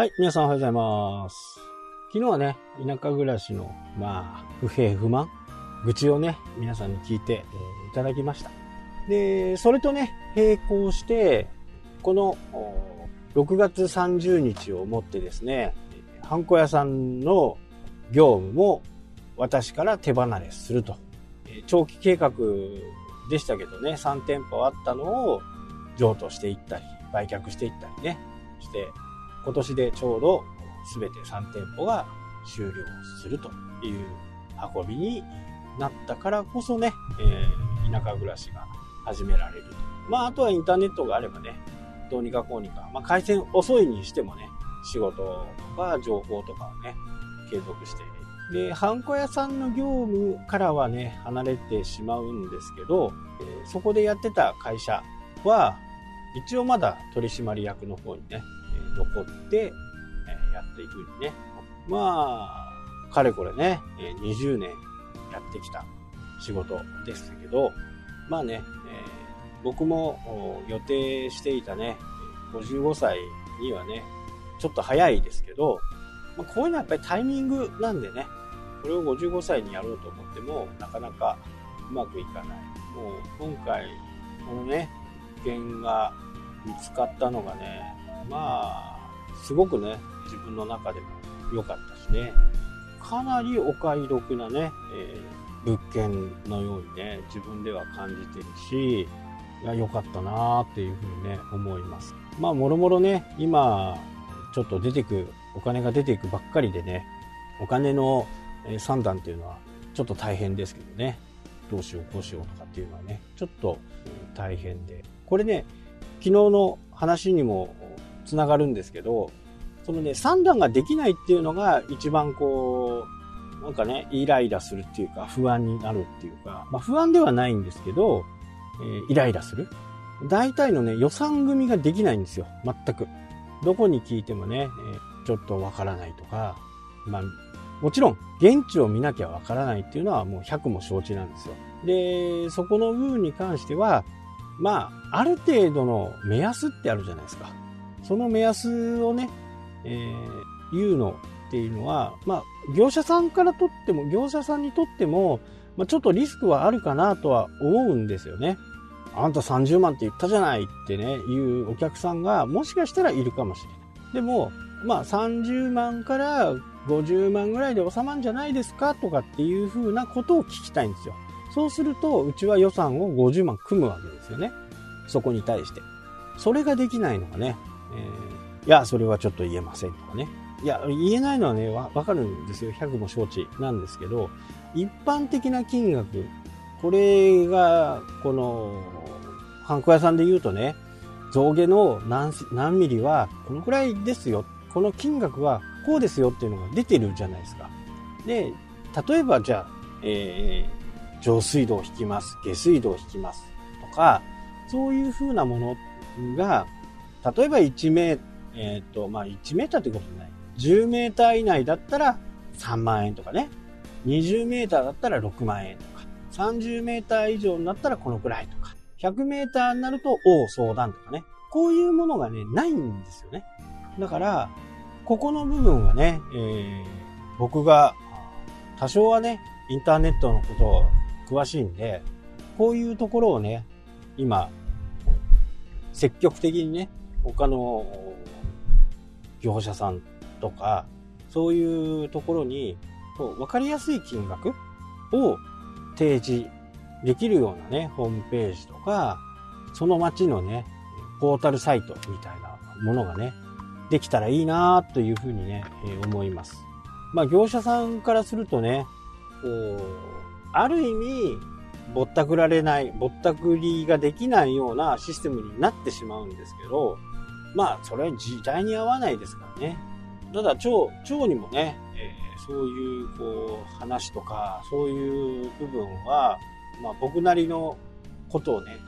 はい、皆さんおはようございます。昨日はね、田舎暮らしの、まあ、不平不満、愚痴をね、皆さんに聞いて、えーいただきました。で、それとね、並行して、この、6月30日をもってですね、ハンコ屋さんの業務も私から手離れすると。長期計画でしたけどね、3店舗あったのを譲渡していったり、売却していったりね、して、今年でちょうど全て3店舗が終了するという運びになったからこそね、えー田舎暮らしが始められると。まあ、あとはインターネットがあればね、どうにかこうにか、まあ、回線遅いにしてもね、仕事とか情報とかをね、継続してで、ハンコ屋さんの業務からはね、離れてしまうんですけど、えーそこでやってた会社は、一応まだ取締役の方にね、残って、えやっていくにね。まあ、かれこれね、え20年やってきた仕事ですけど、まあね、え僕も予定していたね、55歳にはね、ちょっと早いですけど、まあ、こういうのはやっぱりタイミングなんでね、これを55歳にやろうと思っても、なかなかうまくいかない。もう今回、このね、件が見つかったのがね、まあ、すごくね、自分の中でも良かったしね、かなりお買い得なね、えー物件のようにね、自分では感じてるし、いや、良かったなーっていうふうにね、思います。まあ、もろもろね、今、ちょっと出てく、お金が出ていくばっかりでね、お金の算段っていうのはちょっと大変ですけどね、どうしようこうしようとかっていうのはね、ちょっと大変で。これね、昨日の話にもつながるんですけど、そのね、算段ができないっていうのが一番こう、なんかね、イライラするっていうか、不安になるっていうか、まあ不安ではないんですけど、えーイライラする。大体のね、予算組ができないんですよ。全く。どこに聞いてもね、えーちょっとわからないとか、まあ、もちろん、現地を見なきゃわからないっていうのはもう100も承知なんですよ。で、そこの部分に関しては、まあ、ある程度の目安ってあるじゃないですか。その目安をね、えー言うのっていうのは、まあ、業者さんからとっても、業者さんにとっても、まあ、ちょっとリスクはあるかなとは思うんですよね。あんた30万って言ったじゃないってね、いうお客さんがもしかしたらいるかもしれない。でも、まあ30万から50万ぐらいで収まるんじゃないですかとかっていうふうなことを聞きたいんですよ。そうすると、うちは予算を50万組むわけですよね。そこに対して。それができないのがね、えーいや、それはちょっと言えませんとかね。いや、言えないのはね、わわかるんですよ。100も承知なんですけど、一般的な金額、これが、この、ハンコ屋さんで言うとね、象牙の何何ミリはこのくらいですよ。この金額はこうですよっていうのが出てるじゃないですか。で、例えばじゃあ、えー上水道を引きます、下水道を引きますとか、そういう風なものが、例えば1メーえっ、と、まあ1メーターってことない。10メーター以内だったら3万円とかね。20メーターだったら6万円とか。30メーター以上になったらこのくらいとか。100メーターになると、おう相談とかね。こういうものがね、ないんですよね。だから、ここの部分はね、えー僕が、多少はね、インターネットのことを詳しいんで、こういうところをね、今、積極的にね、他の業者さんとか、そういうところに、分かりやすい金額を提示できるようなね、ホームページとか、その街のね、ポータルサイトみたいなものがね、できたらいいなというふうにね、え思います。まあ業者さんからするとね、こう、ある意味、ぼったくられない、ぼったくりができないようなシステムになってしまうんですけど、まあ、それは時代に合わないですからね。ただ、蝶、蝶にもね、えーそういう、こう、話とか、そういう部分は、まあ、僕なりのことをね、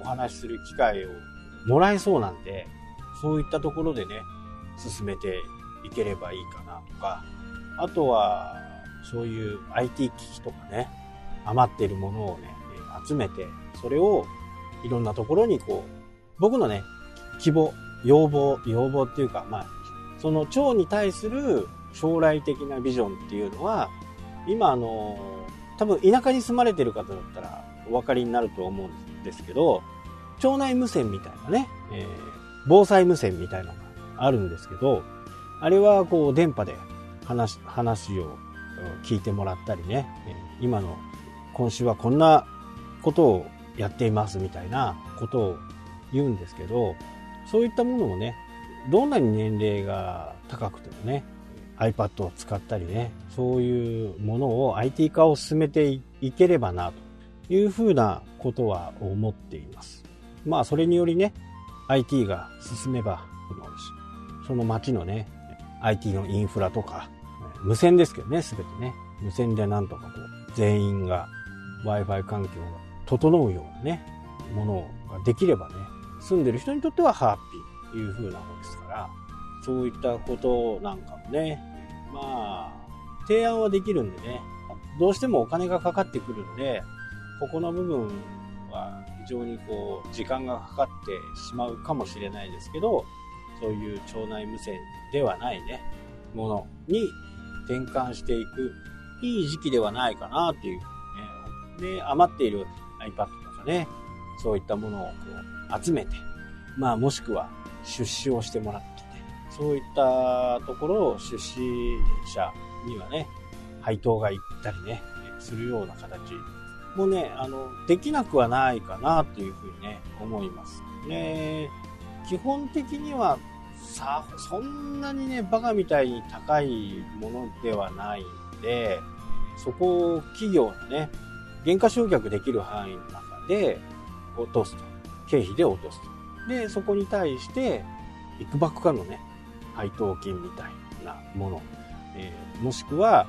お話しする機会をもらえそうなんで、そういったところでね、進めていければいいかなとか、あとは、そういう IT 機器とかね、余っているものをね、集めて、それをいろんなところにこう、僕のね、希望、要望、要望っていうか、まあ、その町に対する将来的なビジョンっていうのは、今あの、多分田舎に住まれてる方だったらお分かりになると思うんですけど、町内無線みたいなね、えー、防災無線みたいなのがあるんですけど、あれはこう電波で話、話を聞いてもらったりね、今の今週はこんなことをやっていますみたいなことを言うんですけど、そういったものもね、どんなに年齢が高くてもね、iPad を使ったりね、そういうものを IT 化を進めていければな、というふうなことは思っています。まあ、それによりね、IT が進めば、その街のね、IT のインフラとか、無線ですけどね、すべてね、無線でなんとかこう、全員が Wi-Fi 環境が整うようなね、ものができればね、住んでる人にとってはハッピーという風なのですから、そういったことなんかもね、まあ、提案はできるんでね、どうしてもお金がかかってくるんで、ここの部分は非常にこう、時間がかかってしまうかもしれないですけど、そういう町内無線ではないね、ものに転換していくいい時期ではないかなっていう、ね。で、余っている iPad とかね、そういったものをこう集めて、まあもしくは出資をしてもらってね、そういったところを出資者にはね、配当が行ったりね、するような形もね、あの、できなくはないかなっていうふうにね、思います。ね、基本的にはさ、そんなにね、バカみたいに高いものではないんで、そこを企業のね、原価償却できる範囲の中で落とすと。経費で落とすと。で、そこに対して、いくばくかのね、配当金みたいなもの、えー、もしくは、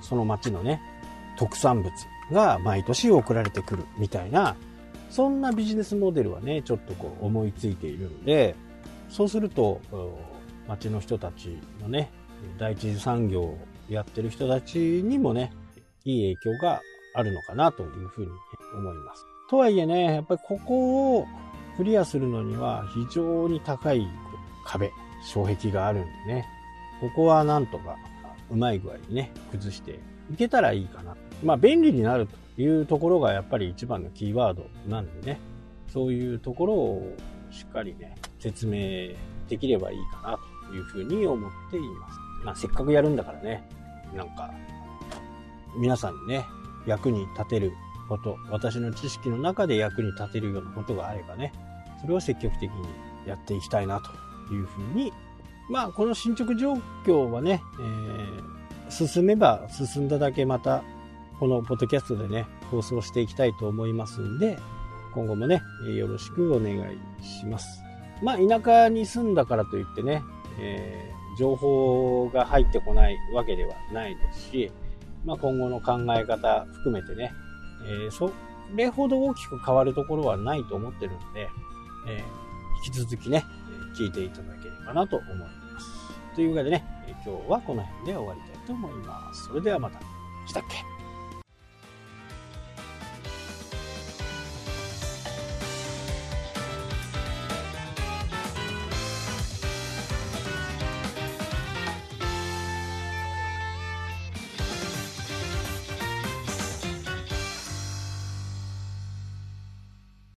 その町のね、特産物が毎年送られてくるみたいな、そんなビジネスモデルはね、ちょっとこう思いついているんで、そうすると、町の人たちのね、第一次産業をやってる人たちにもね、いい影響があるのかなというふうに思います。とはいえね、やっぱりここをクリアするのには非常に高い壁、障壁があるんでね、ここはなんとかうまい具合にね、崩していけたらいいかな。まあ便利になるというところがやっぱり一番のキーワードなんでね、そういうところをしっかりね、説明できればいいかなというふうに思っています。まあせっかくやるんだからね、なんか、皆さんにね、役に立てること、私の知識の中で役に立てるようなことがあればね、それを積極的にやっていきたいなというふうに、まあこの進捗状況はね、えー、進めば進んだだけまたこのポッドキャストでね、放送していきたいと思いますんで、今後もね、よろしくお願いします。まあ、田舎に住んだからといってね、えー、情報が入ってこないわけではないですし、まあ、今後の考え方含めてね、えー、それほど大きく変わるところはないと思ってるんで、えー、引き続きね、聞いていただければなと思います。というわけでね、今日はこの辺で終わりたいと思います。それではまた。したっけ？